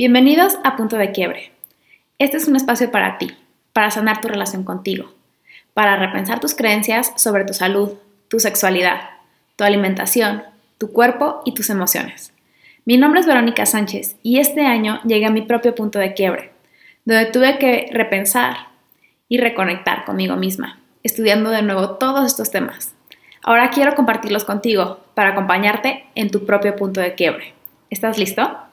Bienvenidos a Punto de Quiebre. Este es un espacio para ti, para sanar tu relación contigo, para repensar tus creencias sobre tu salud, tu sexualidad, tu alimentación, tu cuerpo y tus emociones. Mi nombre es Verónica Sánchez y este año llegué a mi propio punto de quiebre, donde tuve que repensar y reconectar conmigo misma, estudiando de nuevo todos estos temas. Ahora quiero compartirlos contigo para acompañarte en tu propio punto de quiebre. ¿Estás listo?